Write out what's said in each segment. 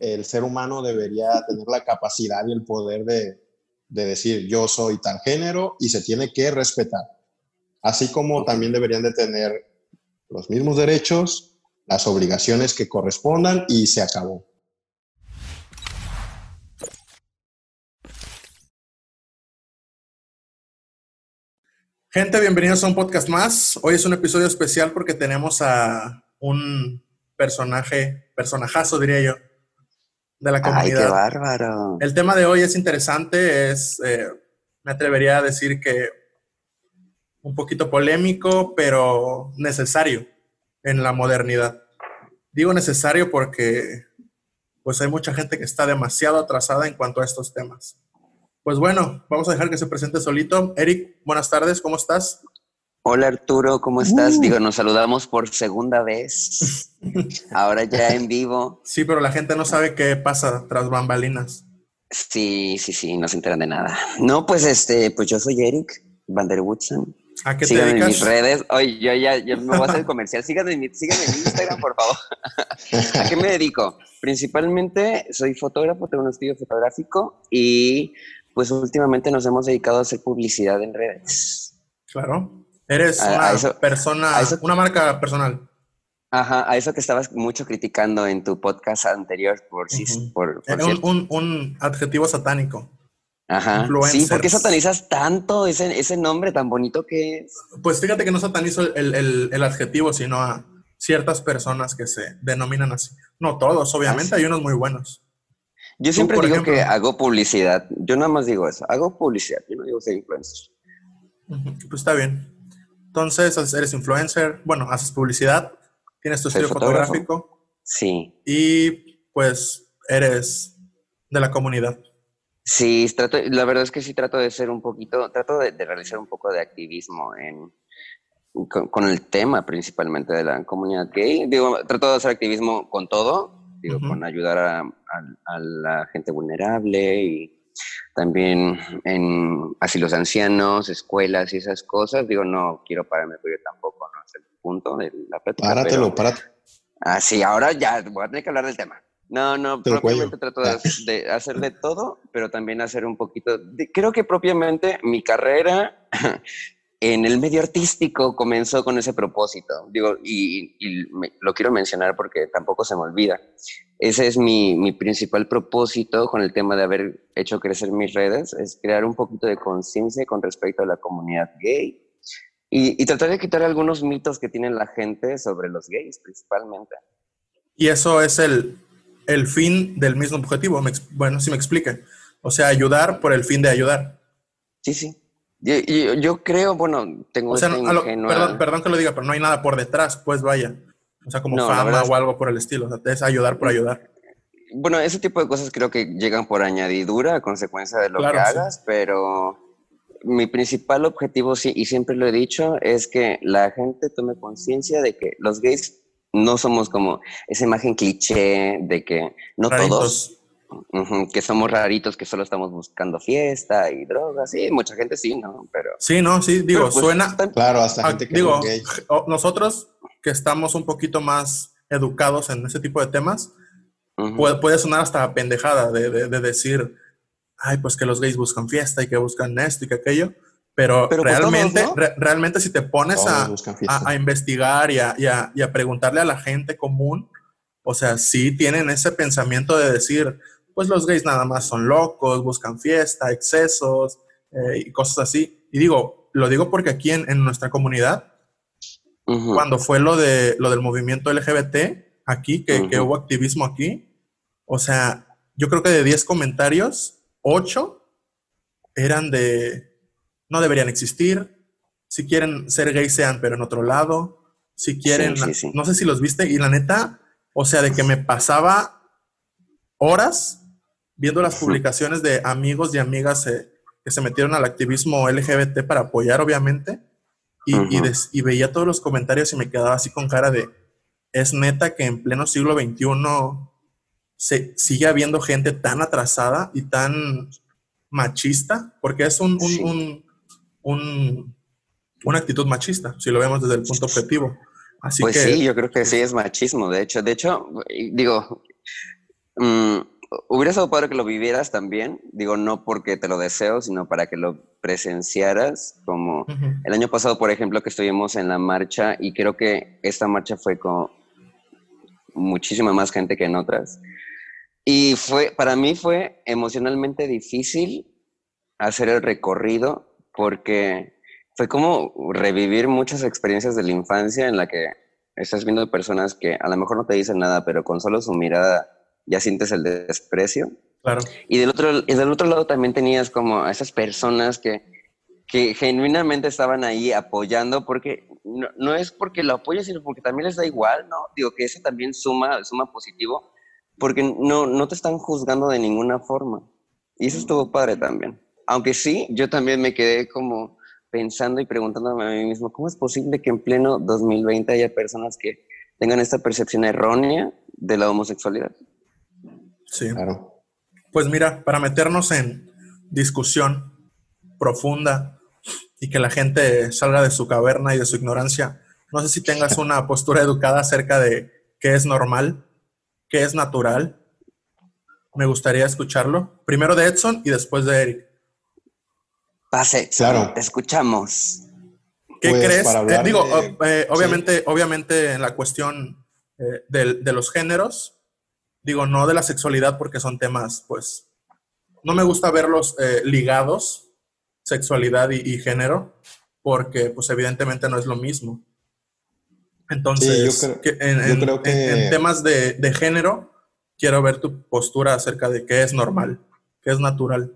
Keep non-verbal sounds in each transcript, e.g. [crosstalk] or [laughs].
el ser humano debería tener la capacidad y el poder de, de decir yo soy tan género y se tiene que respetar. Así como también deberían de tener los mismos derechos, las obligaciones que correspondan y se acabó. Gente, bienvenidos a un podcast más. Hoy es un episodio especial porque tenemos a un personaje, personajazo diría yo, de la comunidad. ¡Ay, qué bárbaro! El tema de hoy es interesante, es, eh, me atrevería a decir que un poquito polémico, pero necesario en la modernidad. Digo necesario porque pues hay mucha gente que está demasiado atrasada en cuanto a estos temas. Pues bueno, vamos a dejar que se presente solito. Eric, buenas tardes, ¿cómo estás? Hola Arturo, ¿cómo estás? Uh. Digo, nos saludamos por segunda vez. [laughs] Ahora ya en vivo. Sí, pero la gente no sabe qué pasa tras bambalinas. Sí, sí, sí, no se enteran de nada. No, pues este, pues yo soy Eric Van der Woodson. ¿A qué Síganme te dedicas? en mis redes. Oye, yo ya, ya me voy a hacer [laughs] comercial. Síganme en, mi, síganme en Instagram, por favor. [laughs] ¿A qué me dedico? Principalmente soy fotógrafo, tengo un estudio fotográfico y pues últimamente nos hemos dedicado a hacer publicidad en redes. Claro. Eres A- una a eso- persona, eso- una marca personal. Ajá, a eso que estabas mucho criticando en tu podcast anterior, por sí, Ujú. por, por Eh, un, cierto. un- un adjetivo satánico. Ajá. Sí. ¿por qué satanizas tanto ese, ese nombre tan bonito que es? Pues fíjate que no satanizo el, el- el adjetivo, sino a ciertas personas que se denominan así. No todos, obviamente, Ah, sí. hay unos muy buenos. Yo siempre por digo ejemplo. que hago publicidad. Yo nada más digo eso. Hago publicidad. Yo no digo ser influencer. Pues está bien. Entonces, eres influencer, bueno, haces publicidad, tienes tu estudio fotográfico Sí. y pues eres de la comunidad. Sí, trato, la verdad es que sí trato de ser un poquito, trato de, de realizar un poco de activismo en, con, con el tema principalmente de la comunidad gay. Digo, trato de hacer activismo con todo, digo, con ayudar a, a- a la gente vulnerable y también en asilos ancianos, escuelas y esas cosas. Digo, no quiero pararme, pero yo tampoco, no es el punto de la plática. Páratelo, pero- párate. Ah, sí, ahora ya voy a tener que hablar del tema. No, no, propiamente cuello. trato de, hacer- de hacer de todo, pero también hacer un poquito. de- creo que propiamente mi carrera [clears throat] en el medio artístico comenzó con ese propósito. Digo, y, y me- lo quiero mencionar porque tampoco se me olvida. Ese es mi, mi principal propósito con el tema de haber hecho crecer mis redes, es crear un poquito de conciencia con respecto a la comunidad gay y, y tratar de quitar algunos mitos que tiene la gente sobre los gays, principalmente. Y eso es el, el fin del mismo objetivo. Me bueno, si me explique. O sea, ayudar por el fin de ayudar. Sí, sí. Yo, yo, yo creo, bueno, tengo O sea, no- lo- perdón, perdón que lo diga, pero no hay nada por detrás, pues vaya. O sea, como No, fama o algo por el estilo. O sea, es ayudar por ayudar. Bueno, ese tipo de cosas creo que llegan por añadidura a consecuencia de lo Claro, que sí. hagas, pero mi principal objetivo, sí, y siempre lo he dicho, es que la gente tome conciencia de que los gays no somos como esa imagen cliché de que no todos, Raritos. ujú, que somos raritos, que solo estamos buscando fiesta y drogas. Sí, mucha gente sí, ¿no? Pero... Sí, no, sí, digo, pues, suena. Claro, hasta Ah, gente que digo, es gay. nosotros que estamos un poquito más educados en ese tipo de temas, ujú. puede, puede sonar hasta pendejada de, de- de decir, ay, pues que los gays buscan fiesta y que buscan esto y que aquello, pero, Pero, pues, realmente, todos, ¿no? re- realmente si te pones a, a- a investigar y a, y y a preguntarle a la gente común, o sea, sí tienen ese pensamiento de decir, pues los gays nada más son locos, buscan fiesta, excesos eh, y cosas así. Y digo, lo digo porque aquí en, en nuestra comunidad, Cuando fue lo, de, lo del movimiento LGBT aquí, que, hubo activismo aquí, o sea, yo creo que de 10 comentarios, 8 eran de no deberían existir, si quieren ser gays sean, pero en otro lado, si quieren, sí, sí. no sé si los viste, y la neta, o sea, de que me pasaba horas viendo las publicaciones de amigos y amigas eh, que se metieron al activismo LGBT para apoyar, obviamente, y, y Ujú. des- y veía todos los comentarios y me quedaba así con cara de, es neta que en pleno siglo XXI se sigue habiendo gente tan atrasada y tan machista, porque es un, un- Sí. un- un- una actitud machista, si lo vemos desde el punto objetivo. Así pues que sí, yo creo que sí es machismo, de hecho. De hecho, digo, mm, hubiera sido padre que lo vivieras también, digo, no porque te lo deseo, sino para que lo presenciaras, como el año pasado, por ejemplo, que estuvimos en la marcha y creo que esta marcha fue con muchísima más gente que en otras. Y fue, para mí fue emocionalmente difícil hacer el recorrido porque fue como revivir muchas experiencias de la infancia en la que estás viendo personas que a lo mejor no te dicen nada, pero con solo su mirada ya sientes el desprecio. Claro. Y del otro, y del otro lado también tenías como a esas personas que, que genuinamente estaban ahí apoyando, porque no, no, es porque lo apoyen, sino porque también les da igual, ¿no? Digo que eso también suma, suma positivo, porque no, no te están juzgando de ninguna forma. Y eso estuvo padre también. Aunque sí, yo también me quedé como pensando y preguntándome a mí mismo, ¿cómo es posible que en pleno 2020 haya personas que tengan esta percepción errónea de la homosexualidad? Sí. Claro. Pues mira, para meternos en discusión profunda y que la gente salga de su caverna y de su ignorancia, no sé si tengas [laughs] una postura educada acerca de qué es normal, qué es natural. Me gustaría escucharlo. Primero de Edson y después de Eric. Pase, claro. te escuchamos. ¿Qué pues, crees? Eh, digo, eh, obviamente, obviamente en la cuestión eh, de, los géneros, digo, no de la sexualidad porque son temas, pues, no me gusta verlos eh, ligados, sexualidad y, género, porque pues evidentemente no es lo mismo. Entonces, en, creo que... en, temas de, género, quiero ver tu postura acerca de qué es normal, qué es natural.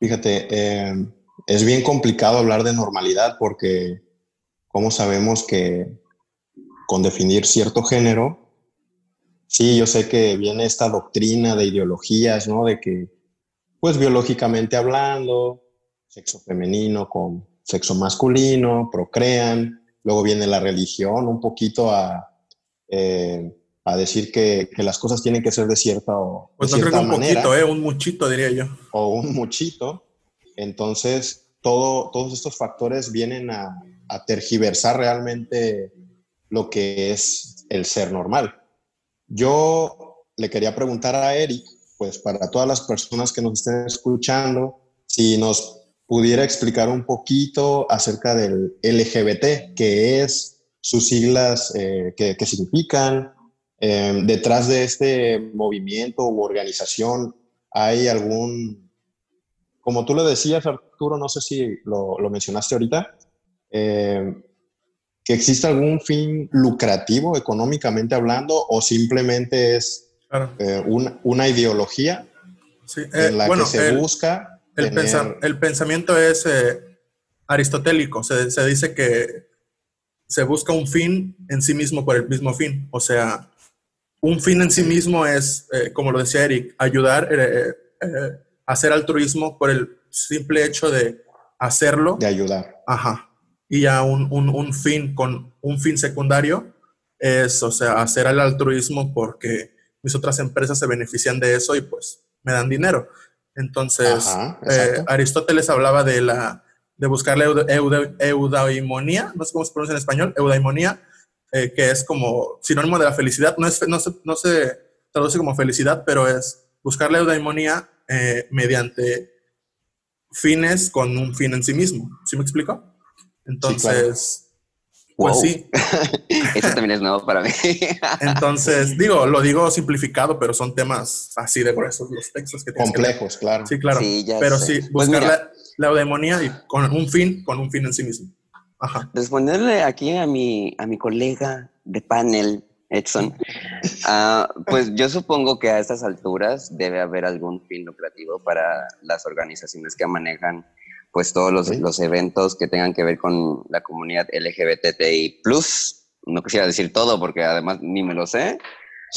Fíjate, eh, es bien complicado hablar de normalidad porque, ¿cómo sabemos que con definir cierto género Sí, yo sé que viene esta doctrina de ideologías, ¿no? De que, pues biológicamente hablando, sexo femenino con sexo masculino, procrean, luego viene la religión un poquito a, eh, a decir que, que, las cosas tienen que ser de cierta o Pues no creo que un poquito, ¿eh? Un muchito, diría yo. O un muchito. Entonces, todo, todos estos factores vienen a, a tergiversar realmente lo que es el ser normal. Yo le quería preguntar a Eric, pues para todas las personas que nos estén escuchando, si nos pudiera explicar un poquito acerca del LGBT, qué es, sus siglas, eh, qué, significan. Eh, detrás de este movimiento u organización, ¿hay algún, como tú lo decías, Arturo, no sé si lo, mencionaste ahorita, eh, que existe algún fin lucrativo económicamente hablando o simplemente es eh, una, ideología en eh, la que se busca. El, el, pensamiento es eh, aristotélico, se, se, dice que se busca un fin en sí mismo por el mismo fin, o sea, un fin en sí mismo es, como lo decía Eric, ayudar, hacer altruismo por el simple hecho de hacerlo. De ayudar. Ajá y ya un, un, un, fin con un fin secundario es, o sea, hacer el altruismo porque mis otras empresas se benefician de eso y pues me dan dinero. Entonces, eh, Aristóteles hablaba de la de buscar la eudaimonía, no sé cómo se pronuncia en español, eudaimonía, eh, que es como sinónimo de la felicidad, no, es, no, se, no se traduce como felicidad, pero es buscar la eudaimonía eh, mediante fines con un fin en sí mismo. ¿Sí me explico? Entonces, pues sí. [laughs] Eso también es nuevo para mí. [laughs] Entonces, digo, lo digo simplificado, pero son temas así de gruesos los textos que Complejos, claro. Sí, claro. pero sí, pues buscar la, la, eudemonía y con un fin, con un fin en sí mismo. Ajá. Responderle aquí a mi, a mi colega de panel, Edson, uh, [laughs] pues yo supongo que a estas alturas debe haber algún fin lucrativo para las organizaciones que manejan pues todos los, los, eventos que tengan que ver con la comunidad LGBTI+. No quisiera decir todo porque además ni me lo sé.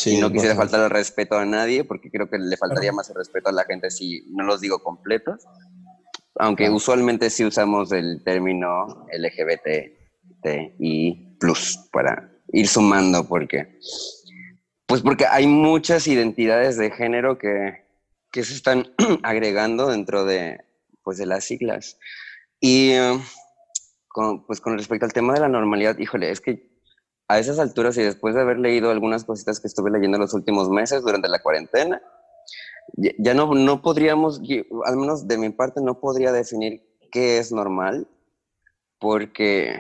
y no quisiera faltar el respeto a nadie porque creo que le faltaría más el respeto a la gente si no los digo completos. Aunque usualmente sí usamos el término LGBTI+, para ir sumando porque... Pues porque hay muchas identidades de género que, que se están [clears throat] agregando dentro de, pues, de las siglas. Y eh, con, pues con respecto al tema de la normalidad, híjole, es que a esas alturas y después de haber leído algunas cositas que estuve leyendo los últimos meses durante la cuarentena, ya, no, no podríamos, al menos de mi parte, no podría definir qué es normal, porque,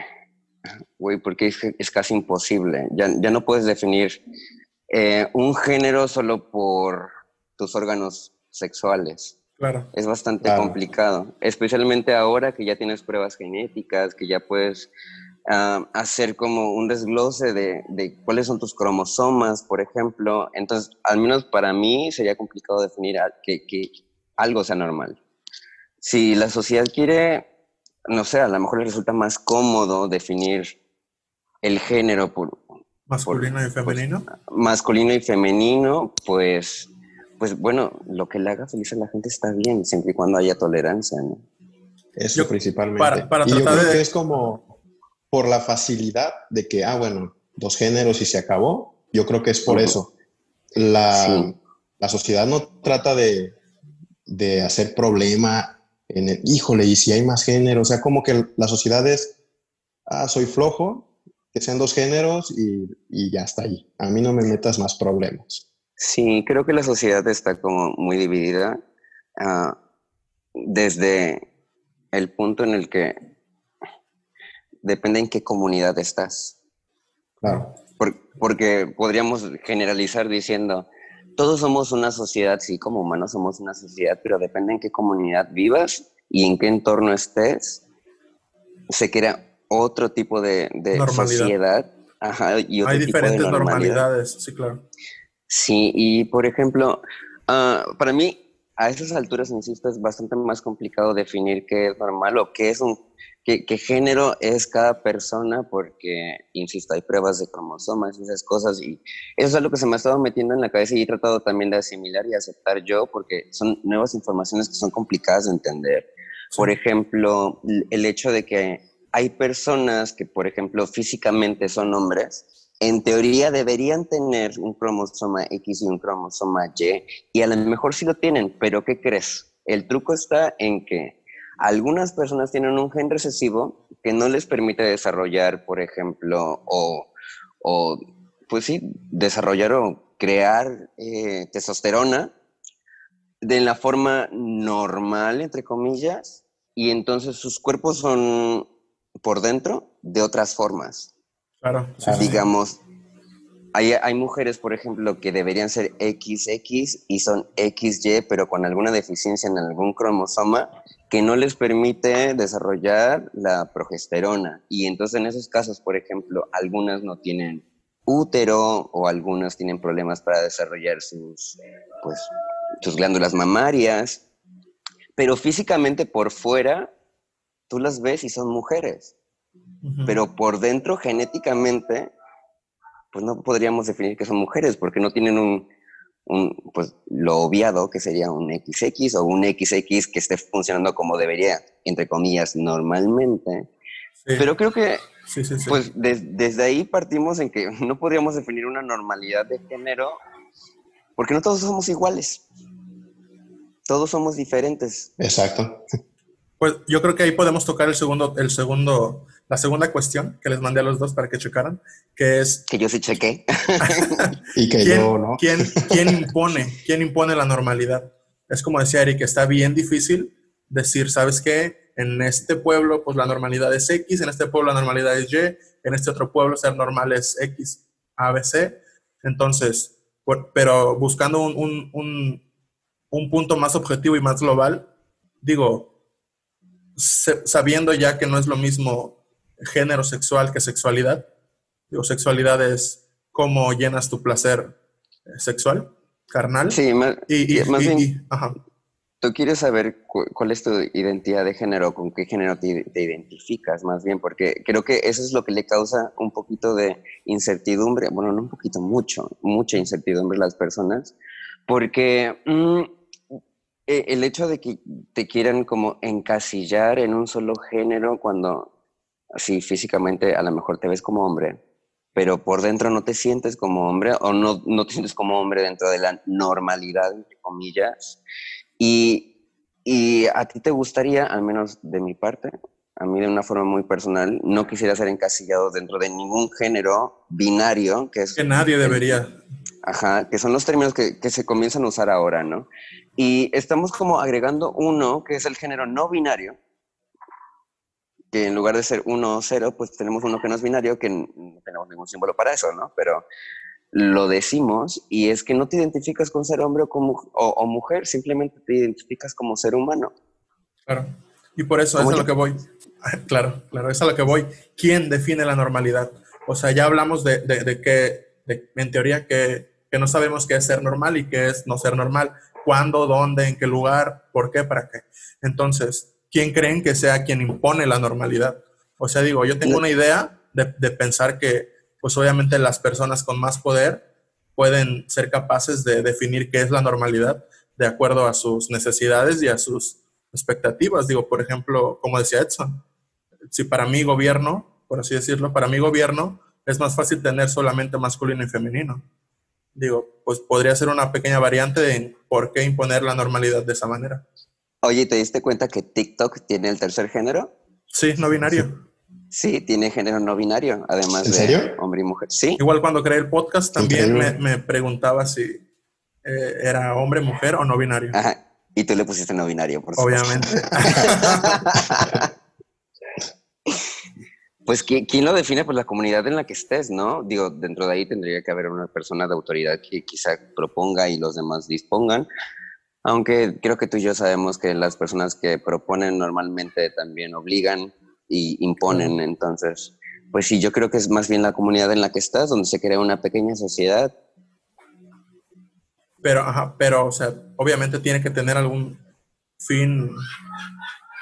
güey, porque es, casi imposible. Ya, ya, no puedes definir eh, un género solo por tus órganos sexuales. Claro. Es bastante complicado, especialmente ahora que ya tienes pruebas genéticas, que ya puedes hacer como un desglose de, cuáles son tus cromosomas, por ejemplo. Entonces, al menos para mí sería complicado definir que, algo sea normal. Si la sociedad quiere, no sé, a lo mejor le resulta más cómodo definir el género por... Masculino y femenino. masculino y femenino, pues, pues bueno, lo que le haga feliz a la gente está bien, siempre y cuando haya tolerancia, ¿no? Eso principalmente. Para, para y yo creo que es como por la facilidad de que, ah, bueno, dos géneros y se acabó. Yo creo que es por eso. La, la, sociedad no trata de, de, hacer problema en el, híjole, y si hay más géneros, o sea, como que la sociedad es, ah, soy flojo, que sean dos géneros y, y ya está ahí. A mí no me metas más problemas. Sí, creo que la sociedad está como muy dividida uh, desde el punto en el que depende en qué comunidad estás. Claro. porque podríamos generalizar diciendo, todos somos una sociedad, sí, como humanos somos una sociedad, pero depende en qué comunidad vivas y en qué entorno estés, se crea otro tipo de, sociedad. Ajá, y Hay diferentes normalidades, sí, claro. Sí, y por ejemplo, ah, para mí, a esas alturas, insisto, es bastante más complicado definir qué es normal o qué es un qué, género es cada persona, porque, insisto, hay pruebas de cromosomas y esas cosas, y eso es algo que se me ha estado metiendo en la cabeza y he tratado también de asimilar y aceptar yo, porque son nuevas informaciones que son complicadas de entender. Por ejemplo, el hecho de que hay personas que, por ejemplo, físicamente son hombres, en teoría deberían tener un cromosoma X y un cromosoma Y, y a lo mejor sí lo tienen, pero ¿qué crees? El truco está en que algunas personas tienen un gen recesivo que no les permite desarrollar, por ejemplo, o, pues sí, desarrollar o crear eh, testosterona de la forma normal, entre comillas, y entonces sus cuerpos son por dentro de otras formas. Claro. Digamos, hay, hay, mujeres, por ejemplo, que deberían ser XX y son XY, pero con alguna deficiencia en algún cromosoma que no les permite desarrollar la progesterona. Y entonces en esos casos, por ejemplo, algunas no tienen útero o algunas tienen problemas para desarrollar sus, pues, sus glándulas mamarias. Pero físicamente por fuera, tú las ves y son mujeres. Pero por dentro, genéticamente, pues no podríamos definir que son mujeres porque no tienen un, pues lo obviado que sería un XX o un XX que esté funcionando como debería, entre comillas, normalmente. Pero creo que pues desde ahí partimos en que [laughs] no podríamos definir una normalidad de género porque no todos somos iguales. Todos somos diferentes. Exacto. Pues yo creo que ahí podemos tocar el segundo, el segundo, la segunda cuestión que les mandé a los dos para que checaran, que es... Que yo sí chequé. [laughs] y que yo no. ¿quién, ¿Quién impone? ¿Quién impone la normalidad? Es como decía Eric, está bien difícil decir, ¿sabes qué? En este pueblo, pues la normalidad es X, en este pueblo la normalidad es Y, en este otro pueblo ser normal es X, A, B, C. Entonces, pero buscando un, un, un punto más objetivo y más global, digo, sabiendo ya que no es lo mismo género sexual que sexualidad. Digo, sexualidad es cómo llenas tu placer eh, sexual, carnal. Sí, más, y, más bien, tú quieres saber cuál es tu identidad de género, con qué género te, identificas, más bien, porque creo que eso es lo que le causa un poquito de incertidumbre, bueno, no un poquito, mucho, mucha incertidumbre a las personas, porque... Mm, eh, el hecho de que te quieran como encasillar en un solo género cuando así físicamente a lo mejor te ves como hombre, pero por dentro no te sientes como hombre o no, no te sientes como hombre dentro de la normalidad, entre comillas. Y, y a ti te gustaría, al menos de mi parte, a mí de una forma muy personal, no quisiera ser encasillado dentro de ningún género binario, que es... Que nadie debería. Ajá, que son los términos que, que, se comienzan a usar ahora, ¿no? Y estamos como agregando uno, que es el género no binario, que en lugar de ser uno o cero, pues tenemos uno que no es binario, que no tenemos ningún símbolo para eso, ¿no? Pero lo decimos y es que no te identificas con ser hombre o, como, o, mujer, simplemente te identificas como ser humano. Claro. Y por eso es a lo que voy. [laughs] Claro, claro, es a lo que voy. ¿Quién define la normalidad? O sea, ya hablamos de, de, que, en teoría, que, que, no sabemos qué es ser normal y qué es no ser normal. ¿Cuándo, dónde, en qué lugar, por qué, para qué? Entonces, ¿quién creen que sea quien impone la normalidad? O sea, digo, yo tengo una idea de, de pensar que, pues obviamente las personas con más poder pueden ser capaces de definir qué es la normalidad de acuerdo a sus necesidades y a sus expectativas. Digo, por ejemplo, como decía Edson, si para mi gobierno, por así decirlo, para mi gobierno es más fácil tener solamente masculino y femenino. Digo, pues podría ser una pequeña variante de por qué imponer la normalidad de esa manera. Oye, ¿te diste cuenta que TikTok tiene el tercer género? Sí, no binario. Sí, tiene género no binario, además de hombre y mujer. Sí. Igual cuando creé el podcast también me, preguntaba si eh, era hombre, mujer o no binario. Ajá. Y tú le pusiste no binario, por supuesto. Obviamente. [laughs] pues, ¿quién lo define? Pues la comunidad en la que estés, ¿no? Digo, dentro de ahí tendría que haber una persona de autoridad que quizá proponga y los demás dispongan. Aunque creo que tú y yo sabemos que las personas que proponen normalmente también obligan y imponen. Entonces, pues sí, yo creo que es más bien la comunidad en la que estás, donde se crea una pequeña sociedad pero, ajá, pero, o sea, obviamente tiene que tener algún fin,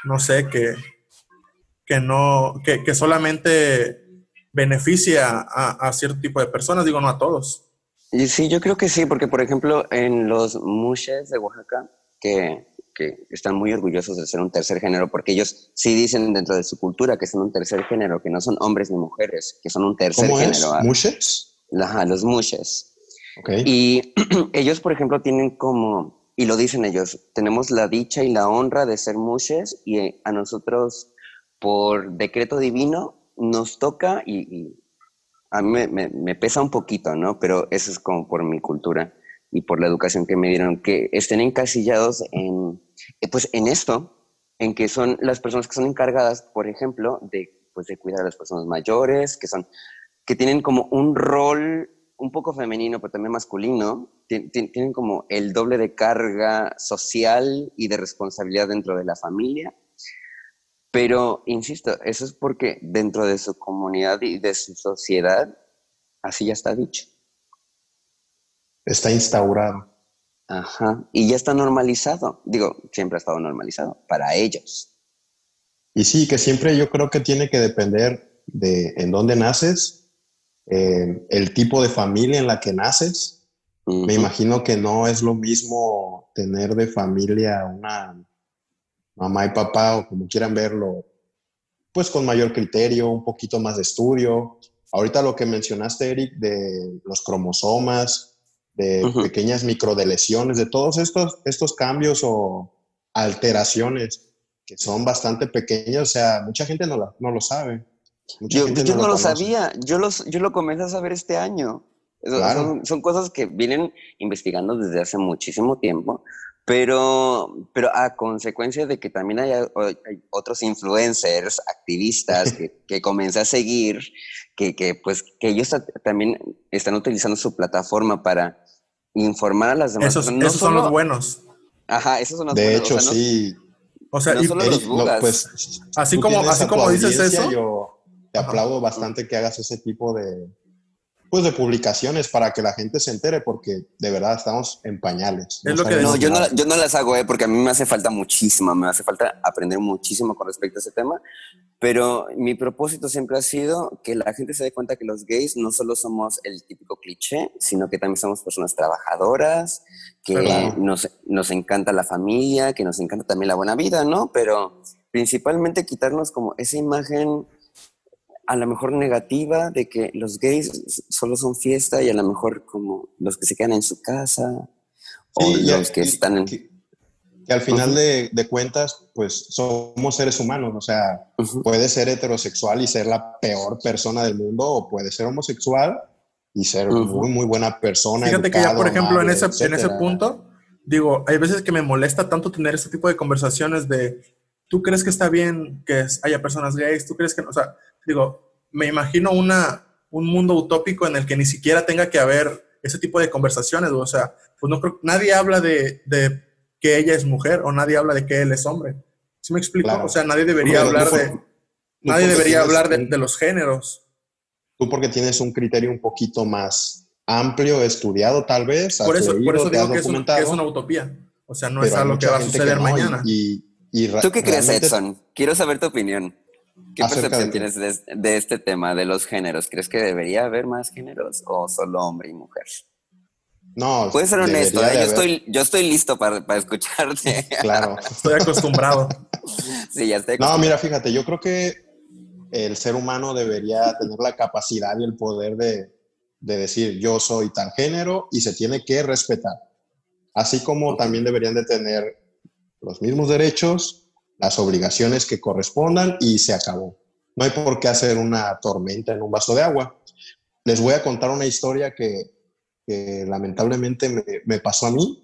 no sé, que, que no, que, que solamente beneficia a, a, cierto tipo de personas, digo, no a todos. Y sí, yo creo que sí, porque por ejemplo, en los mushes de Oaxaca, que, que están muy orgullosos de ser un tercer género, porque ellos sí dicen dentro de su cultura que son un tercer género, que no son hombres ni mujeres, que son un tercer ¿Cómo género. Es? ¿Mushes? Ajá, los mushes. Y [clears throat] ellos, por ejemplo, tienen como, y lo dicen ellos, tenemos la dicha y la honra de ser mushes y a nosotros, por decreto divino, nos toca y, a mí me, pesa un poquito, ¿no? Pero eso es como por mi cultura y por la educación que me dieron, que estén encasillados en, pues en esto, en que son las personas que son encargadas, por ejemplo, de, pues de cuidar a las personas mayores, que son, que tienen como un rol un poco femenino, pero también masculino, tienen como el doble de carga social y de responsabilidad dentro de la familia. Pero, insisto, eso es porque dentro de su comunidad y de su sociedad, así ya está dicho. Está instaurado. Ajá. Y ya está normalizado. Digo, siempre ha estado normalizado para ellos. Y sí, que siempre yo creo que tiene que depender de en dónde naces eh, el tipo de familia en la que naces. Me imagino que no es lo mismo tener de familia una mamá y papá o como quieran verlo, pues con mayor criterio, un poquito más de estudio. Ahorita lo que mencionaste, Eric, de los cromosomas, de pequeñas microdeleciones, de todos estos, estos cambios o alteraciones que son bastante pequeñas, o sea, mucha gente no, no lo sabe. Yo, no, lo, sabía, yo, los, yo lo comencé a saber este año. Son, cosas que vienen investigando desde hace muchísimo tiempo, pero, pero a consecuencia de que también hay, otros influencers, activistas que, [laughs] que, comencé a seguir, que, que, pues, que ellos también están utilizando su plataforma para informar a las demás esos, Esos son los buenos. Ajá, esos son los de buenos. De hecho, sí. O sea, y, pues, así como, así como dices eso. Yo, te aplaudo bastante que hagas ese tipo de, pues de publicaciones para que la gente se entere, porque de verdad estamos en pañales. No, yo, no, yo no las hago, eh, porque a mí me hace falta muchísimo, me hace falta aprender muchísimo con respecto a ese tema, pero mi propósito siempre ha sido que la gente se dé cuenta que los gays no solo somos el típico cliché, sino que también somos personas trabajadoras, que nos, nos encanta la familia, que nos encanta también la buena vida, ¿no? Pero principalmente quitarnos como esa imagen a lo mejor negativa de que los gays solo son fiesta y a lo mejor como los que se quedan en su casa o los que están en... que al final de, de, cuentas, pues somos seres humanos, o sea, puede ser heterosexual y ser la peor persona del mundo, o puede ser homosexual y ser muy, muy buena persona. Fíjate que ya, por ejemplo, en, ese, en ese punto, digo, hay veces que me molesta tanto tener ese tipo de conversaciones de, ¿tú crees que está bien que haya personas gays? ¿Tú crees que no? O sea, digo, me imagino una, un mundo utópico en el que ni siquiera tenga que haber ese tipo de conversaciones, o sea, pues no creo, nadie habla de, de que ella es mujer o nadie habla de que él es hombre. ¿Sí me explico? O sea, nadie debería hablar de, nadie debería hablar de, de los géneros tú porque tienes un criterio un poquito más amplio, estudiado tal vez. Por eso, por eso digo que es, una utopía. O sea, no es algo que va a suceder mañana. Y, ¿Tú qué crees, Edson? Quiero saber tu opinión. ¿Qué percepción tienes de, este tema, de los géneros? ¿Crees que debería haber más géneros o solo hombre y mujer? No. Puedes ser honesto, ¿eh? yo, estoy, yo estoy listo para, para escucharte. [laughs] Claro. estoy acostumbrado. sí, ya estoy No, mira, fíjate, yo creo que el ser humano debería tener la capacidad y el poder de, decir yo soy tan género y se tiene que respetar. Así como también deberían de tener los mismos derechos, las obligaciones que correspondan y se acabó. No hay por qué hacer una tormenta en un vaso de agua. Les voy a contar una historia que, lamentablemente me, pasó a mí.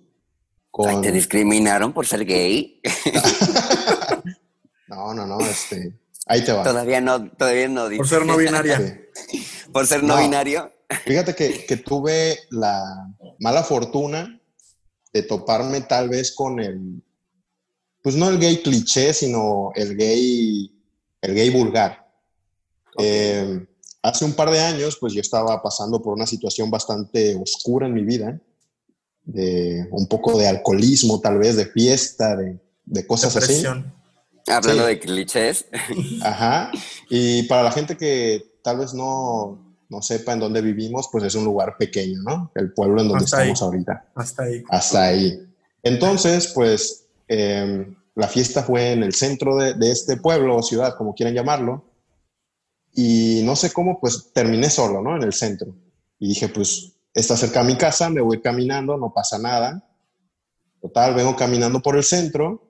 ¿Te discriminaron por ser gay? [laughs] no, no, no. Este, Ahí te va. Todavía no, todavía no. Por ser no binaria. Por ser no, binario. Fíjate que, que, tuve la mala fortuna de toparme tal vez con el, pues no el gay cliché, sino el gay, el gay vulgar. Eh, hace un par de años, pues yo estaba pasando por una situación bastante oscura en mi vida, de un poco de alcoholismo, tal vez, de fiesta, de, de cosas Depresión. así. Hablando de clichés. [laughs] Ajá. Y para la gente que tal vez no, no sepa en dónde vivimos, pues es un lugar pequeño, ¿no? El pueblo en donde estamos ahorita. Hasta ahí. Hasta ahí. Entonces, pues em, la fiesta fue en el centro de, de, este pueblo o ciudad, como quieran llamarlo. Y no sé cómo, pues terminé solo, ¿no? En el centro. Y dije, pues está cerca de mi casa, me voy caminando, no pasa nada. Total, vengo caminando por el centro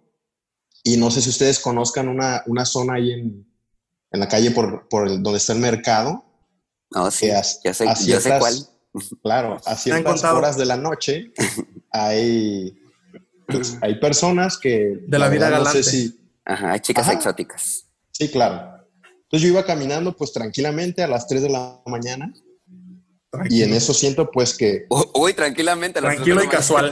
y no sé si ustedes conozcan una, una zona ahí en, en, la calle por, por el, donde está el mercado. No, sí, ya sé, yo sé cuál. [laughs] Claro, a ciertas horas de la noche [laughs] hay, pues, hay personas que... De la, vida galante. No sé si, Ajá, hay chicas exóticas. Sí, claro. Entonces yo iba caminando pues tranquilamente a las 3 de la mañana y en eso siento pues que... Uy, tranquilamente. A las [laughs] [laughs] Tranquilo y casual.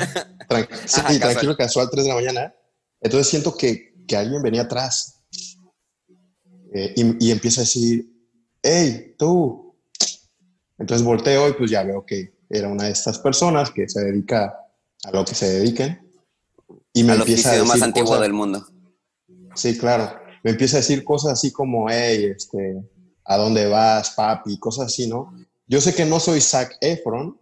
sí, tranquilo y casual, 3 de la mañana. Entonces siento que, que alguien venía atrás eh, y, y, empieza a decir, hey, tú. Entonces volteo y pues ya veo que era una de estas personas que se dedica a lo que se dediquen. Y me empieza a decir más antiguo del mundo. Sí, claro. Me empieza a decir cosas así como, hey, este, ¿a dónde vas, papi? Cosas así, ¿no? Yo sé que no soy Zac Efron,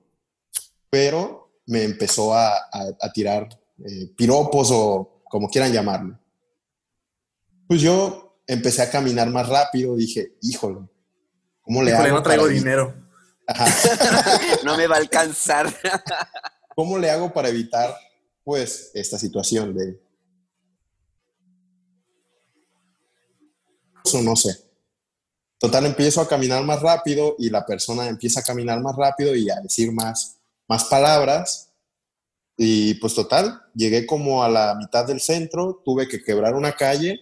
pero me empezó a, a, tirar eh, piropos o como quieran llamarlo. Pues yo empecé a caminar más rápido, dije, híjole, ¿cómo le hago? no traigo dinero. [laughs] no me va a alcanzar. [laughs] ¿Cómo le hago para evitar, pues, esta situación de... Eso no sé. Total, empiezo a caminar más rápido y la persona empieza a caminar más rápido y a decir más, más palabras y pues total, llegué como a la mitad del centro, tuve que quebrar una calle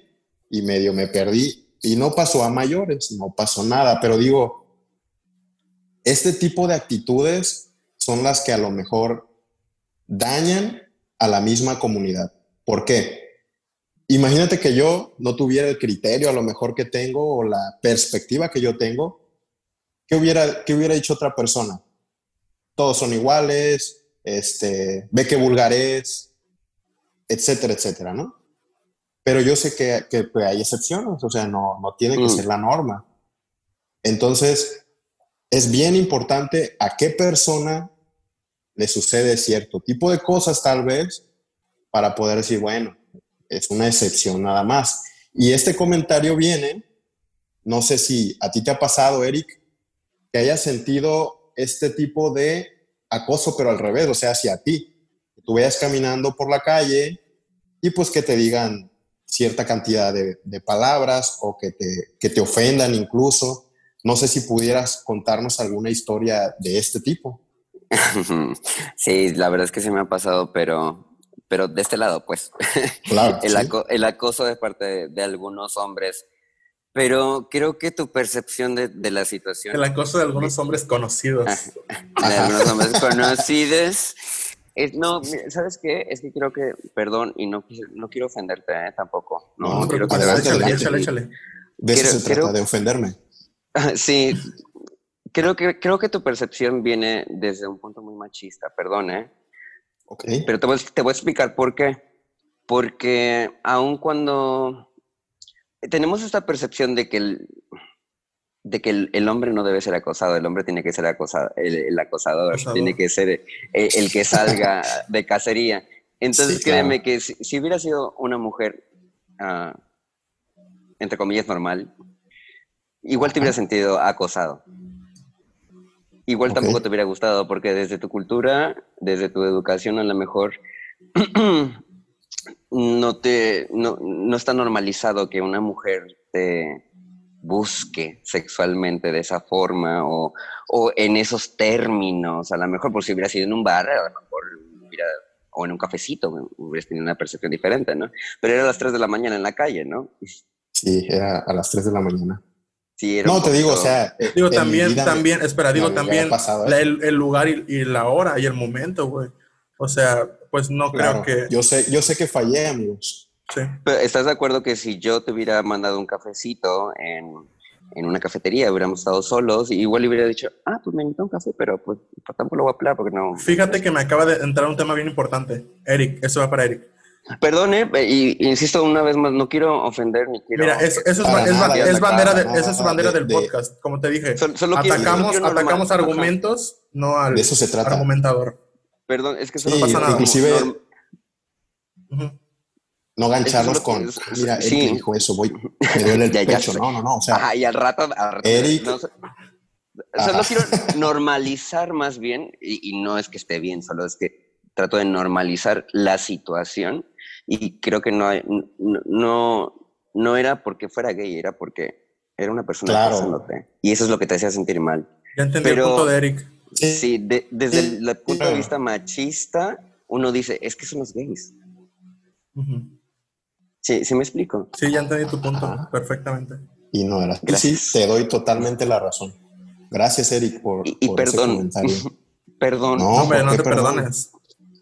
y medio me perdí. Y no pasó a mayores, no pasó nada, pero digo, este tipo de actitudes son las que a lo mejor dañan a la misma comunidad. ¿Por qué? Imagínate que yo no tuviera el criterio a lo mejor que tengo o la perspectiva que yo tengo. ¿Qué hubiera, qué hubiera dicho otra persona? Todos son iguales, este, ve qué vulgar es, etcétera, etcétera, ¿no? Pero yo sé que, que pues, hay excepciones, o sea, no, no tiene que mm. ser la norma. Entonces, es bien importante a qué persona le sucede cierto tipo de cosas tal vez para poder decir, bueno, es una excepción nada más. Y este comentario viene, no sé si a ti te ha pasado, Eric, que hayas sentido este tipo de acoso, pero al revés, o sea, hacia ti. Tú vayas caminando por la calle y pues que te digan cierta cantidad de, palabras o que te, que te ofendan incluso. No sé si pudieras contarnos alguna historia de este tipo. [laughs] Sí, la verdad es que sí me ha pasado, pero, pero de este lado, pues. [laughs] Claro, el, acoso de parte de, algunos hombres. Pero creo que tu percepción de, la situación. El acoso de algunos hombres conocidos. de algunos hombres conocidos. no, ¿sabes qué? Es que creo que, perdón, y no, no quiero ofenderte ¿eh? tampoco. No, no quiero que échale, échale, échale. De eso se trata, de ofenderme. [laughs] Sí, creo que, creo que tu percepción viene desde un punto muy machista, perdón, ¿eh? Ok. Pero te voy, te voy a explicar por qué. Porque aun cuando tenemos esta percepción de que el, de que el, hombre no debe ser acosado, el hombre tiene que ser acosado, el, acosador, tiene que ser eh, el, que salga [laughs] de cacería. Entonces créeme que si, hubiera sido una mujer, ah, entre comillas, normal, igual te hubiera sentido acosado. Igual tampoco te hubiera gustado, porque desde tu cultura, desde tu educación, a lo mejor [clears throat] no, te, no, no está normalizado que una mujer te busque sexualmente de esa forma o, o, en esos términos. A lo mejor, por si hubiera sido en un bar, a lo mejor hubiera, o en un cafecito, hubieras tenido una percepción diferente, ¿no? Pero era a las 3 de la mañana en la calle, ¿no? Sí, era a las 3 de la mañana no, te digo, o sea. Digo, también, también, espera, digo, también el, el, lugar y, la hora y el momento, güey. O sea, pues no creo que. Yo sé, yo sé que fallé, amigos. Sí. Pero ¿Estás de acuerdo que si yo te hubiera mandado un cafecito en, en una cafetería, hubiéramos estado solos, igual hubiera dicho, ah, pues me invito un café, pero pues tampoco lo voy a hablar porque no. Fíjate que me acaba de entrar un tema bien importante. Eric, eso va para Eric. Perdone, y insisto una vez más, no quiero ofender ni quiero. Mira, eso, es, bandera, de, esa es bandera del podcast, como te dije. atacamos, atacamos argumentos, no al eso se trata. argumentador. Perdón, es que eso no pasa nada. Inclusive, no gancharnos con, mira, él sí. dijo eso, voy, me duele el [laughs] pecho. no, no, no, o sea. Ajá, y al rato, al rato Eric, no, solo quiero normalizar más bien, y, y no es que esté bien, solo es que trato de normalizar la situación y creo que no, no, no era porque fuera gay, era porque era una persona claro. Y eso es lo que te hacía sentir mal. Ya entendí el punto de Eric. Sí, desde el, punto de vista machista, uno dice, es que son los gays. Sí, ¿sí me explico? Sí, ya entendí tu punto, perfectamente. Y no era Sí, te doy totalmente la razón. Gracias, Eric, por, y, perdón. [laughs] perdón. No, hombre, no te perdones.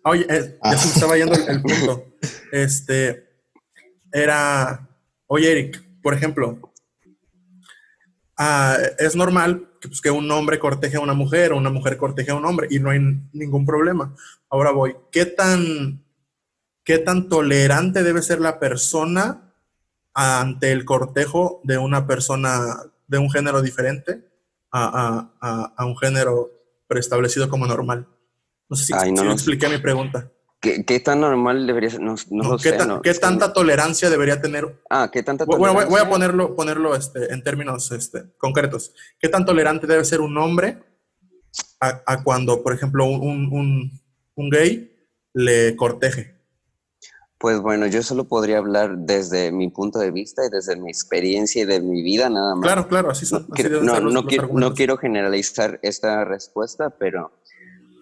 Oye, eh, ya se me estaba yendo el, punto. [laughs] Este, era, oye Eric, por ejemplo, ah, es normal que, pues, que, un hombre corteje a una mujer o una mujer corteje a un hombre y no hay ningún problema. Ahora voy, ¿qué tan, qué tan tolerante debe ser la persona ante el cortejo de una persona de un género diferente a, a, a un género preestablecido como normal? No sé si, no, expliqué mi pregunta. ¿Qué, tan normal debería ser? No, lo ¿qué, sé, ¿qué tanta tolerancia debería tener? Ah, ¿qué tanta tolerancia? Bueno, voy, a ponerlo, ponerlo este, en términos este, concretos. ¿Qué tan tolerante debe ser un hombre a, cuando, por ejemplo, un, un, un, gay le corteje? Pues bueno, yo solo podría hablar desde mi punto de vista y desde mi experiencia y de mi vida nada más. Claro, claro, así son. no, no, quiero, no quiero generalizar esta respuesta, pero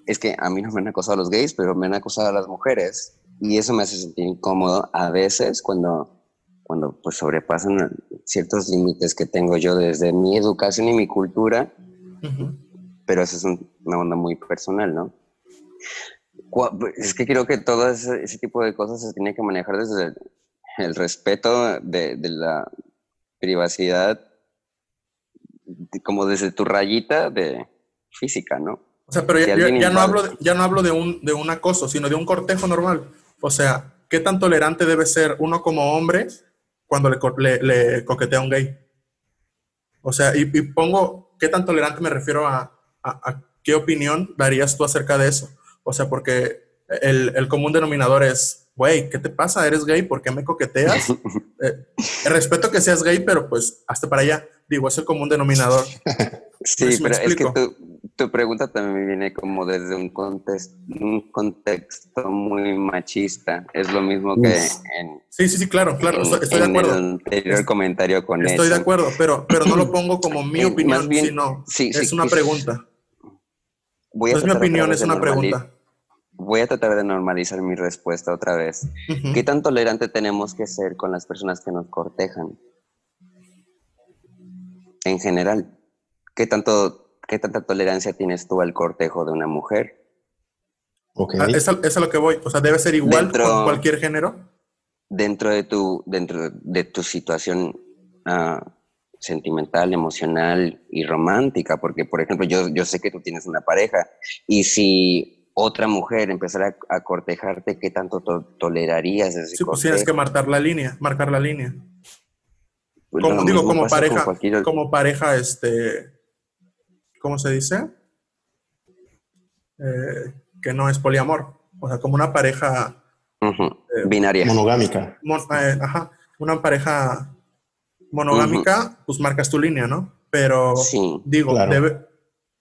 es que a mí no me han acosado los gays, pero me han acosado a las mujeres. Y eso me hace sentir incómodo a veces cuando, cuando pues sobrepasan ciertos límites que tengo yo desde mi educación y mi cultura. Pero eso es una onda muy personal, ¿no? Es que creo que todo ese, tipo de cosas se tiene que manejar desde el, respeto de, la privacidad, como desde tu rayita de física, ¿no? O sea, pero ya, no hablo, de, ya no hablo de un, de un acoso, sino de un cortejo normal. O sea, ¿qué tan tolerante debe ser uno como hombre cuando le, le, coquetea a un gay? O sea, y, pongo, ¿qué tan tolerante me refiero a, a, qué opinión darías tú acerca de eso? O sea, porque el, el común denominador es, güey, ¿qué te pasa? ¿Eres gay? ¿Por qué me coqueteas? [laughs] eh, respeto que seas gay, pero pues hasta para allá. Digo, es el común denominador. [laughs] sí, pero es que tú, tu pregunta también viene como desde un contexto, un contexto muy machista. Es lo mismo que en... Sí, sí, sí, claro, claro, estoy, de acuerdo. En el anterior comentario con Estoy de acuerdo, pero, pero no lo pongo como mi opinión, sino es una pregunta. no es mi opinión, es una pregunta. Voy a tratar de normalizar mi respuesta otra vez. ¿Qué tan tolerante tenemos que ser con las personas que nos cortejan? En general, ¿qué tanto ¿qué tanta tolerancia tienes tú al cortejo de una mujer? Okay. Ah, es, a, lo que voy. O sea, debe ser igual con cualquier género. Dentro de tu, dentro de tu situación uh, sentimental, emocional y romántica, porque, por ejemplo, yo, yo sé que tú tienes una pareja y si otra mujer empezara a, cortejarte, ¿qué tanto tolerarías ese Sí, pues tienes que marcar la línea, marcar la línea. Pues como, digo, como pareja, como pareja, este, ¿cómo se dice? Eh, que no es poliamor. O sea, como una pareja eh, binaria. Monogámica. Eh, ajá, una pareja monogámica, pues marcas tu línea, ¿no? Pero digo,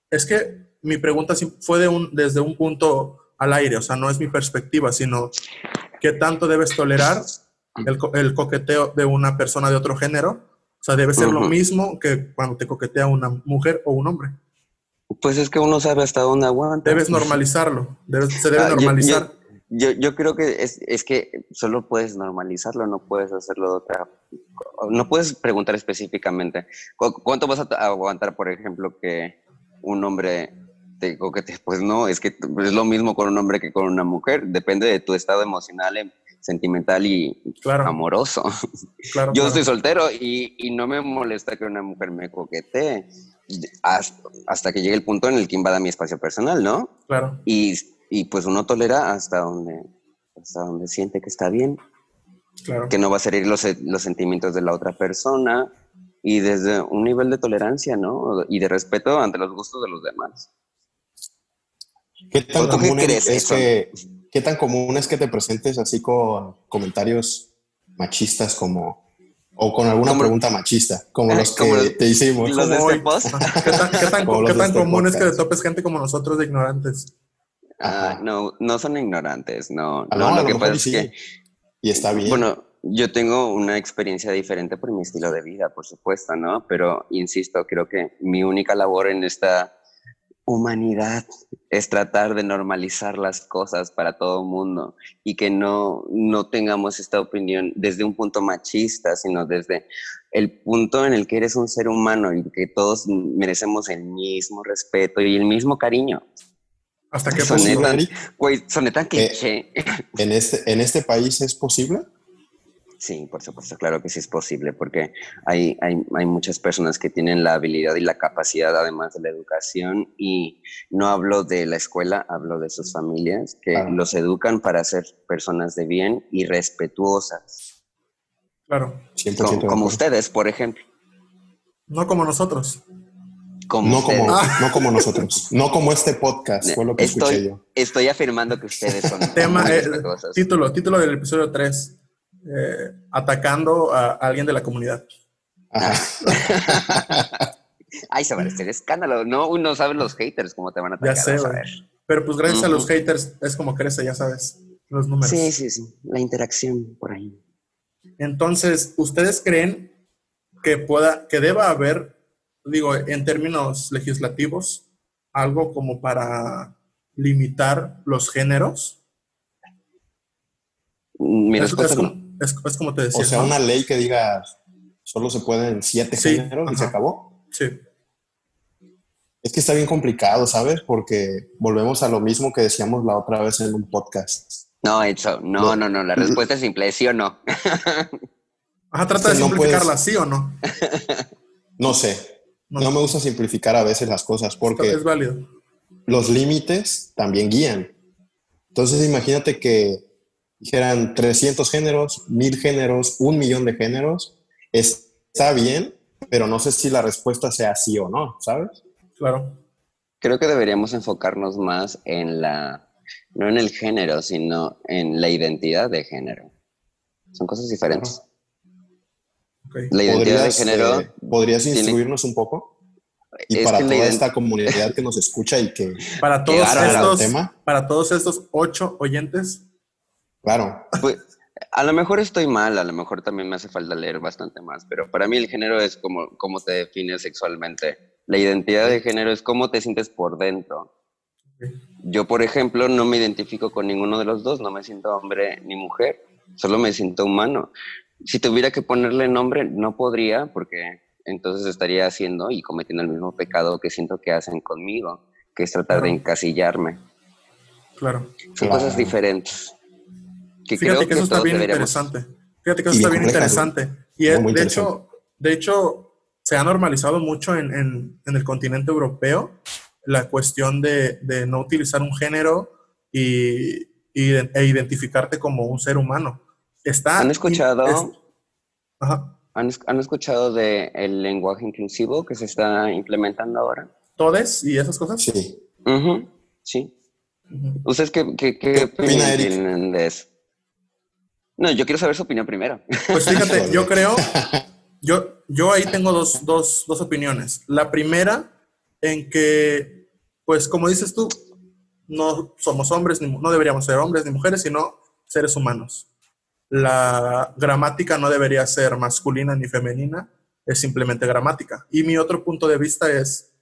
es que mi pregunta fue de un, desde un punto al aire, o sea, no es mi perspectiva, sino qué tanto debes tolerar el, el coqueteo de una persona de otro género. O sea, debe ser lo mismo que cuando te coquetea una mujer o un hombre. Pues es que uno sabe hasta dónde aguanta. Debes normalizarlo, se debe ah, normalizar. Yo, yo, creo que es, es, que solo puedes normalizarlo, no puedes hacerlo de otra. No puedes preguntar específicamente. ¿Cuánto vas a aguantar, por ejemplo, que un hombre te coquete? Pues no, es que es lo mismo con un hombre que con una mujer. Depende de tu estado emocional, em, sentimental y amoroso. yo estoy soltero y, y no me molesta que una mujer me coquetee hasta, que llegue el punto en el que invada mi espacio personal, ¿no? Claro. Y, y pues uno tolera hasta donde, hasta donde siente que está bien. Claro. Que no va a herir los, los sentimientos de la otra persona y desde un nivel de tolerancia, ¿no? Y de respeto ante los gustos de los demás. ¿Qué tan, común es, que, ¿Qué tan común es que te presentes así con comentarios machistas como o con alguna pregunta machista, como los que te hicimos. Los de este post. ¿Qué tan, qué tan, [laughs] ¿qué tan común es que te topes gente como nosotros de ignorantes? Ah, no, no son ignorantes, no. Ah, no, lo, que pasa es que. Y está bien. Bueno, yo tengo una experiencia diferente por mi estilo de vida, por supuesto, ¿no? Pero insisto, creo que mi única labor en esta humanidad es tratar de normalizar las cosas para todo el mundo y que no, no tengamos esta opinión desde un punto machista, sino desde el punto en el que eres un ser humano y que todos merecemos el mismo respeto y el mismo cariño. ¿Hasta qué punto? Soneta, eh, ¿en, este, ¿En este país es posible? Sí, por supuesto, claro que sí es posible, porque hay, hay, hay, muchas personas que tienen la habilidad y la capacidad, además de la educación, y no hablo de la escuela, hablo de sus familias, que los educan para ser personas de bien y respetuosas. Claro. como, ustedes, por ejemplo. No como nosotros. Como no, como, no como nosotros, [laughs] no como este podcast, fue lo que estoy, escuché yo. Estoy afirmando que ustedes son. Tema, eh, título, título del episodio 3 eh, atacando a alguien de la comunidad. Ay, [laughs] se va a hacer escándalo. No, uno sabe los haters cómo te van a atacar. Ya sé, Pero pues gracias a los haters es como crece, ya sabes, los números. Sí, sí, sí. La interacción por ahí. Entonces, ¿ustedes creen que pueda, que deba haber, digo, en términos legislativos, algo como para limitar los géneros? Mi respuesta es, es, como te decía. O sea, una ley que diga solo se pueden siete géneros y se acabó. Sí. Es que está bien complicado, ¿sabes? Porque volvemos a lo mismo que decíamos la otra vez en un podcast. No, eso, no, no, no, la respuesta es [laughs] simple, sí o no. Ajá, trata de simplificarla, ¿sí o no? No sé. No. me gusta simplificar a veces las cosas porque es válido. los límites también guían. Entonces imagínate que dijeran 300 géneros, 1000 géneros, un millón de géneros, está bien, pero no sé si la respuesta sea sí o no, ¿sabes? Claro. Creo que deberíamos enfocarnos más en la, no en el género, sino en la identidad de género. Son cosas diferentes. La identidad de género. Eh, ¿Podrías instruirnos un poco? Y Es para toda ident- esta comunidad [laughs] que nos escucha y que, Para todos estos, tema. para todos estos ocho oyentes, claro, Pues, a lo mejor estoy mal, a lo mejor también me hace falta leer bastante más, pero para mí el género es como cómo te defines sexualmente. La identidad de género es cómo te sientes por dentro. Yo, por ejemplo, no me identifico con ninguno de los dos, no me siento hombre ni mujer, solo me siento humano. Si tuviera que ponerle nombre, no podría, porque entonces estaría haciendo y cometiendo el mismo pecado que siento que hacen conmigo, que es tratar de encasillarme. claro. Son Claro. cosas diferentes. Que Fíjate creo que eso está bien deberíamos- interesante. Fíjate que eso Y está bien interesante. Y es- de hecho, de hecho, se ha normalizado mucho en, en- en el continente europeo la cuestión de, de no utilizar un género y, y- e identificarte como un ser humano. Está, ¿Han escuchado? es- ajá. ¿Han, han escuchado del lenguaje inclusivo que se está implementando ahora? ¿Todes y esas cosas? sí. Sí. ¿Ustedes qué, qué, qué de eso? No, yo quiero saber su opinión primero. Pues fíjate, [laughs] yo creo, yo, yo ahí tengo dos, dos, dos opiniones. La primera, en que, pues como dices tú, no somos hombres, ni, no deberíamos ser hombres ni mujeres, sino seres humanos. La gramática no debería ser masculina ni femenina, es simplemente gramática. Y mi otro punto de vista es,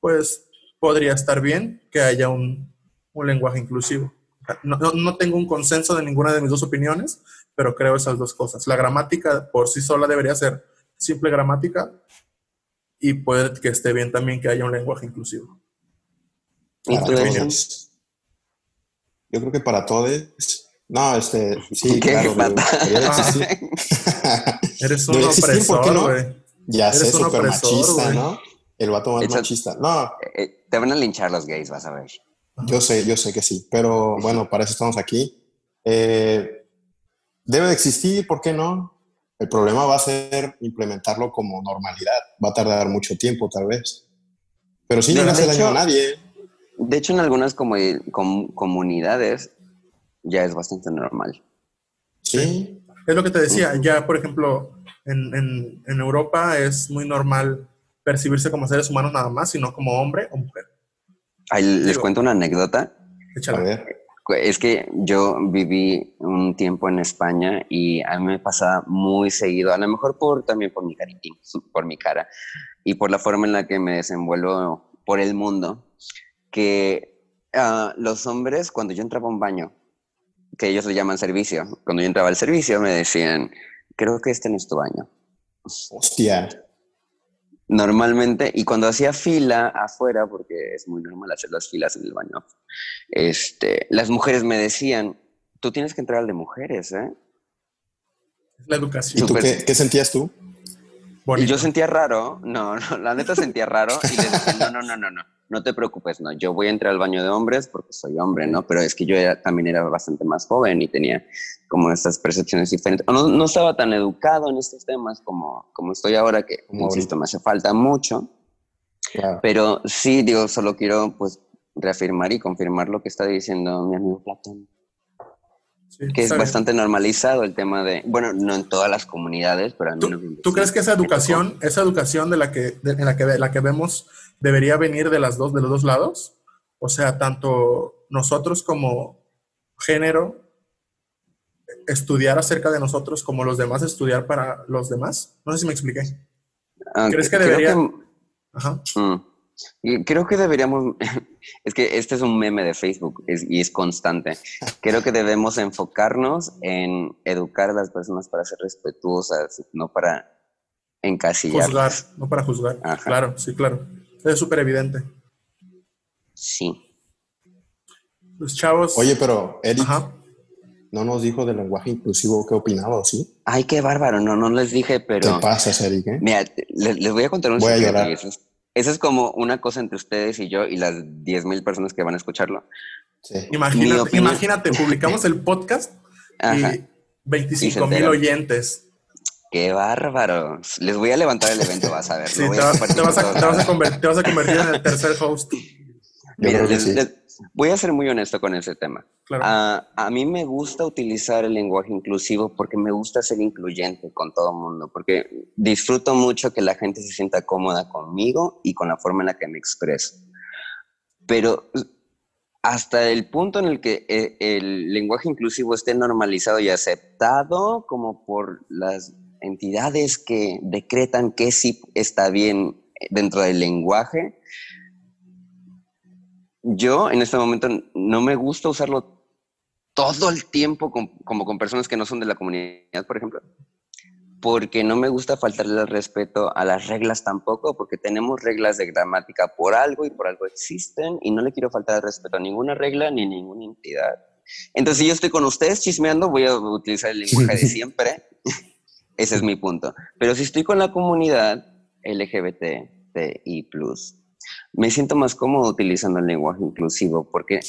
pues podría estar bien que haya un, un lenguaje inclusivo. No, no- no tengo un consenso de ninguna de mis dos opiniones, pero creo esas dos cosas. La gramática por sí sola debería ser simple gramática y puede que esté bien también que haya un lenguaje inclusivo. ¿Y Para todos. Yo creo que para todos. No, este, sí, ¿Qué claro, existir. [laughs] Eres un Debe existir, ¿por qué opresor, no? güey. Ya sé, Eres un súper machista, güey. ¿no? El vato más Echa- machista. No, Eh, Te van a linchar los gays, vas a ver. Yo sé, yo sé que sí, pero bueno, para eso estamos aquí. Eh, debe de existir, ¿por qué no? El problema va a ser implementarlo como normalidad. Va a tardar mucho tiempo, tal vez. Pero sí, no le hace daño hecho- a nadie. De hecho, en algunas comu- com- comunidades ya es bastante normal. Sí, Es lo que te decía, ya por ejemplo, en, en- en Europa es muy normal percibirse como seres humanos nada más, sino como hombre o mujer. Ahí les Digo- cuento una anécdota. a Échala. ver. Es que yo viví un tiempo en España y a mí me pasaba muy seguido, a lo mejor por, también por mi caritín, por mi cara y por la forma en la que me desenvuelvo por el mundo, que ah, los hombres, cuando yo entraba a un baño, que ellos le llaman servicio, cuando yo entraba al servicio me decían, creo que este no es tu baño. Hostia. Normalmente, y cuando hacía fila afuera, porque es muy normal hacer las filas en el baño, este, las mujeres me decían, tú tienes que entrar al de mujeres, ¿eh? La ¿Y educación. tú Súper. qué, qué sentías tú? Y yo sentía raro, no, [laughs] no, la neta sentía raro y les dije, no, no, no, no, no, no te preocupes, no, yo voy a entrar al baño de hombres porque soy hombre, ¿no? Pero es que yo era- también era bastante más joven y tenía como estas percepciones diferentes. No, no estaba tan educado en estos temas como, como estoy ahora, que, Como insisto, me hace falta mucho. Claro. Pero sí, digo, solo quiero pues reafirmar y confirmar lo que está diciendo mi amigo Platón, Sí, que es bastante normalizado el tema de, bueno, no en todas las comunidades, pero al ¿Tú, menos... tú sí crees que esa educación, esa educación de la que, de- en la que, de la que vemos debería venir de las dos, de los dos lados? O sea, tanto nosotros como género estudiar acerca de nosotros como los demás estudiar para los demás. No sé si me expliqué. Ah, ¿Crees que debería- Ajá. mm, creo que deberíamos, [laughs] es que este es un meme de Facebook es- y es constante. Creo que debemos enfocarnos en educar a las personas para ser respetuosas, no para encasillar. Juzgar, no para juzgar. Ajá. Claro, sí, claro. Es súper evidente. Sí. Los chavos. Oye, pero Eric Ajá. no nos dijo del lenguaje inclusivo qué opinaba, ¿o ¿sí? Ay, qué bárbaro, no, no les dije, pero... ¿Qué pasas, Eric? eh? Mira, les, les voy a contar un Voy a secreto. llorar. Y Eso es, como una cosa entre ustedes y yo y las 10.000 personas que van a escucharlo. Sí. Imagínate, imagínate, publicamos el podcast Ajá. y 25 Y mil oyentes. Qué bárbaros. Les voy a levantar el evento, vas a ver. [laughs] Sí, te, vas a, todos te vas a lados. conver- te vas a convertir en el tercer host. Mira, les, sí. les- Voy a ser muy honesto con ese tema. Claro. A, a mí me gusta utilizar el lenguaje inclusivo porque me gusta ser incluyente con todo el mundo, porque disfruto mucho que la gente se sienta cómoda conmigo y con la forma en la que me expreso. Pero hasta el punto en el que eh, el lenguaje inclusivo esté normalizado y aceptado como por las entidades que decretan que sí está bien dentro del lenguaje, yo en este momento no me gusta usarlo todo el tiempo con- como con personas que no son de la comunidad, por ejemplo, porque no me gusta faltarle el respeto a las reglas tampoco, porque tenemos reglas de gramática por algo y por algo existen, y no le quiero faltar el respeto a ninguna regla ni ninguna entidad. Entonces, si yo estoy con ustedes chismeando, voy a utilizar el lenguaje de [laughs] siempre. Ese es mi punto. Pero si estoy con la comunidad LGBTI+, me siento más cómodo utilizando el lenguaje inclusivo porque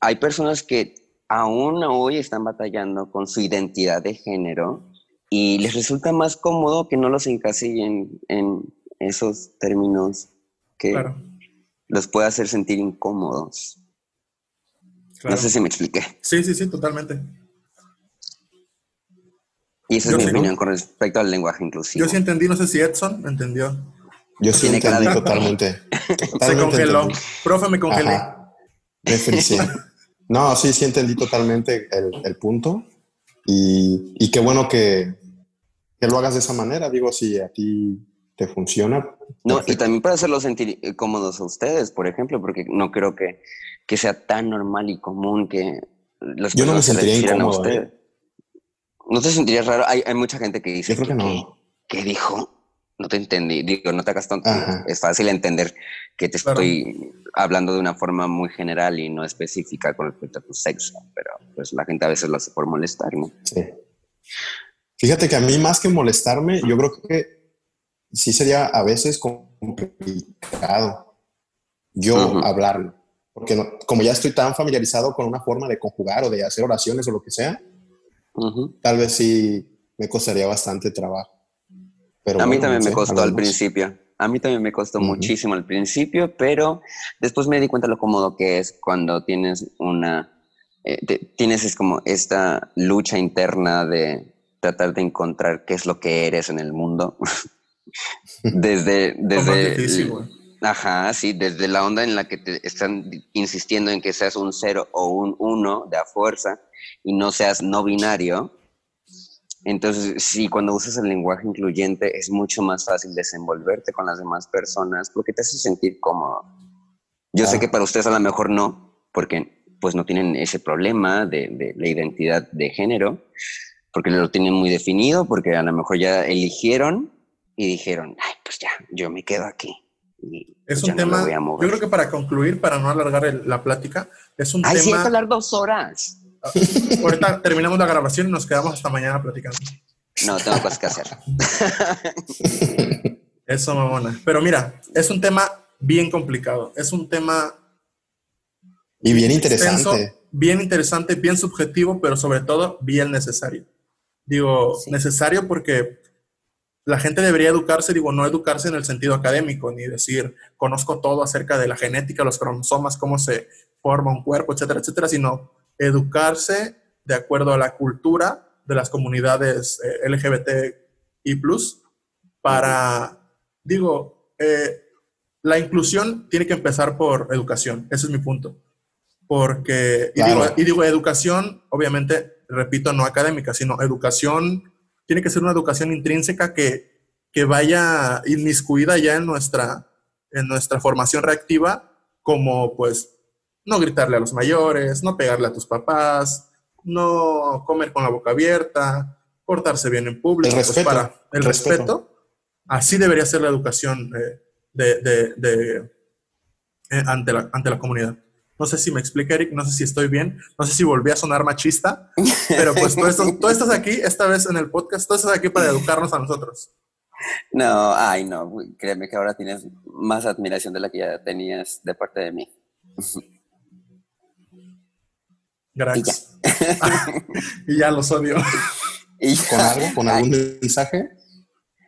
hay personas que aún hoy están batallando con su identidad de género y les resulta más cómodo que no los encasillen en esos términos que Claro, los pueda hacer sentir incómodos. claro. No sé si me expliqué. Sí, sí, sí, totalmente. Y esa Yo es mi sí, ¿no? opinión con respecto al lenguaje inclusivo. Yo sí entendí, no sé si Edson entendió. Yo sí entendí de- totalmente. [laughs] Se congeló. entendí. Profe, me congelé. Ajá. Me. [laughs] No, sí, sí entendí totalmente el, el punto. Y, y qué bueno que, que lo hagas de esa manera. Digo, si a ti te funciona. No, y también para hacerlos sentir eh, cómodos a ustedes, por ejemplo, porque no creo que, que sea tan normal y común que las Yo no me se sentiría refieran a incómodo, usted. ¿eh? ¿No te sentirías raro? Hay, hay mucha gente que dice Yo creo que ¿qué- no. ¿Qué dijo? No te entendí. Digo, no te hagas tonto. Ajá. Es fácil entender que te Claro. estoy hablando de una forma muy general y no específica con respecto a tu sexo, pero pues la gente a veces lo hace por molestar, ¿no? Sí. Fíjate que a mí más que molestarme, yo creo que sí sería a veces complicado yo hablarlo. Porque no- como ya estoy tan familiarizado con una forma de conjugar o de hacer oraciones o lo que sea, tal vez sí me costaría bastante trabajo. Pero A mí bueno, también no me costó al principio. A mí también me costó muchísimo al principio, pero después me di cuenta lo cómodo que es cuando tienes una, eh, te- tienes es como esta lucha interna de tratar de encontrar qué es lo que eres en el mundo. [laughs] desde, [laughs] desde, difícil, ajá, sí, desde la onda en la que te están insistiendo en que seas un cero o un uno de a fuerza y no seas no binario. Entonces, sí, cuando usas el lenguaje incluyente es mucho más fácil desenvolverte con las demás personas porque te hace sentir cómodo. Yo sé que para ustedes a lo mejor no, porque pues no tienen ese problema de, de la identidad de género, porque lo tienen muy definido, porque a lo mejor ya eligieron y dijeron, ay, pues ya, yo me quedo aquí. Y Es pues, un no tema, a yo creo que para concluir, para no alargar el- la plática, es un Ay, sí, tema... que hablar dos horas. [laughs] Ahorita terminamos la grabación y nos quedamos hasta mañana platicando. No, tengo cosas que hacer. [laughs] Eso, mamona. Pero mira, es un tema bien complicado. Es un tema Y bien extenso, interesante. bien interesante, bien subjetivo, pero sobre todo bien necesario. Digo, Sí. necesario porque la gente debería educarse, digo, no educarse en el sentido académico, ni decir, conozco todo acerca de la genética, los cromosomas, cómo se forma un cuerpo, etcétera, etcétera, sino educarse de acuerdo a la cultura de las comunidades eh, LGBTI+, para, digo, eh, la inclusión tiene que empezar por educación, ese es mi punto. Porque, y, Claro. digo, y digo, educación, obviamente, repito, no académica, sino educación, tiene que ser una educación intrínseca que, que vaya inmiscuida ya en nuestra, en nuestra formación reactiva, como pues no gritarle a los mayores, no pegarle a tus papás, no comer con la boca abierta, portarse bien en público. El pues, respeto, para el respeto. respeto. Así debería ser la educación eh, de, de- de, eh, ante, la, ante la comunidad. No sé si me explica, Eric, no sé si estoy bien, no sé si volví a sonar machista, pero pues tú estás, tú estás aquí, esta vez en el podcast, tú estás aquí para educarnos a nosotros. No, ay, no, créeme que ahora tienes más admiración de la que ya tenías de parte de mí. [laughs] Gracias. [laughs] y ya los odio. [laughs] Y ¿Con algo? ¿Con algún mensaje?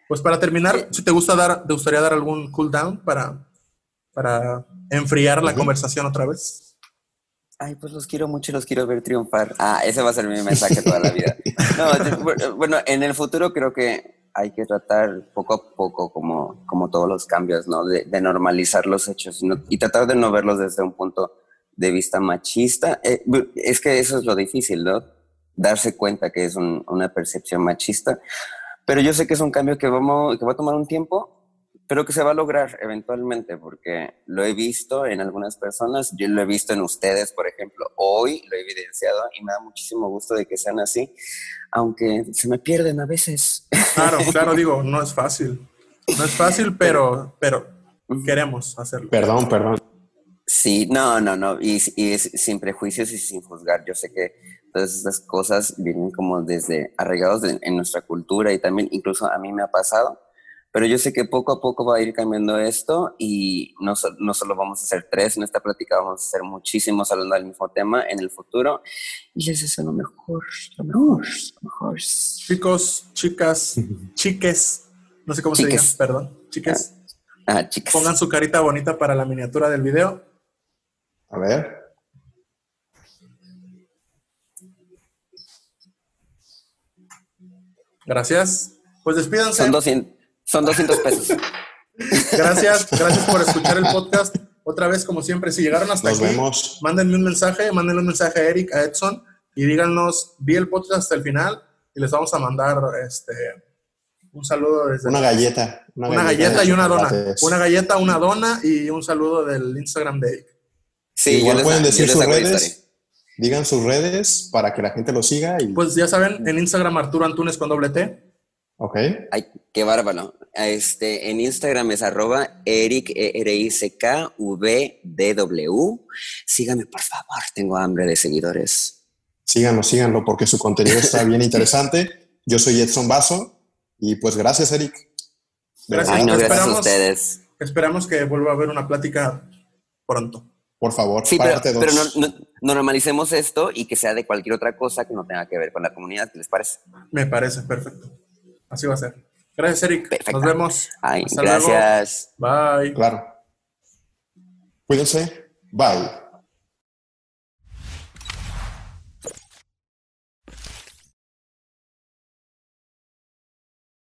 Pues para terminar, si te gusta dar, te gustaría dar algún cooldown para, para enfriar la conversación otra vez. Ay, pues los quiero mucho y los quiero ver triunfar. Ah, ese va a ser mi mensaje toda la vida. No, bueno, en el futuro creo que hay que tratar poco a poco, como, como todos los cambios, ¿no? De, normalizar los hechos y tratar de no verlos desde un punto de vista machista. Eh, es que eso es lo difícil, ¿no? Darse cuenta que es una percepción machista. Pero yo sé que es un cambio que, vamos, que va a tomar un tiempo pero que se va a lograr eventualmente, porque lo he visto en algunas personas, yo lo he visto en ustedes, por ejemplo, hoy lo he evidenciado y me da muchísimo gusto de que sean así, aunque se me pierden a veces. Claro, [laughs] claro, digo, no es fácil. No es fácil, pero, pero queremos hacerlo. Perdón, perdón. Sí, no, no, no, y, y sin prejuicios y sin juzgar. Yo sé que todas estas cosas vienen como desde arraigados en nuestra cultura y también incluso a mí me ha pasado pero yo sé que poco a poco va a ir cambiando esto y no, no solo vamos a hacer tres en esta plática, vamos a hacer muchísimos hablando del mismo tema en el futuro. Y les deseo lo mejor, lo mejor, lo mejor. Chicos, chicas, [laughs] chiques, no sé cómo se diga, perdón, chiques. Ah, ah, chicas. Pongan su carita bonita para la miniatura del video. A ver. Gracias. Pues despídanse. Son 200. Son 200 pesos. [laughs] Gracias, gracias por escuchar el podcast. Otra vez, como siempre, si llegaron hasta Nos aquí, vemos. mándenme un mensaje, mándenle un mensaje a Eric, a Edson, y díganos, vi el podcast hasta el final, y les vamos a mandar este un saludo desde... Una galleta. Una, galleta, y una dona. Una galleta, una dona y un saludo del Instagram de Eric. Sí, Igual pueden decir sus redes. Digan sus redes para que la gente lo siga. Y... Pues ya saben, en Instagram Arturo Antunes con doble T. Ok. Ay, qué bárbaro. Este, en Instagram es arroba Eric, e R I C K V D W. Síganme, por favor, tengo hambre de seguidores. Síganlo, síganlo, porque su contenido está [laughs] bien interesante. Yo soy Edson Basso y pues gracias, Eric. Gracias, Ay, no, gracias a ustedes. Esperamos que vuelva a haber una plática pronto. Por favor, sí, pero, pero no, normalicemos esto y que sea de cualquier otra cosa que no tenga que ver con la comunidad. ¿Qué les parece? Me parece perfecto. Así va a ser. Gracias, Eric. Nos vemos. Ay, gracias. Bye. Claro. Cuídense. Bye.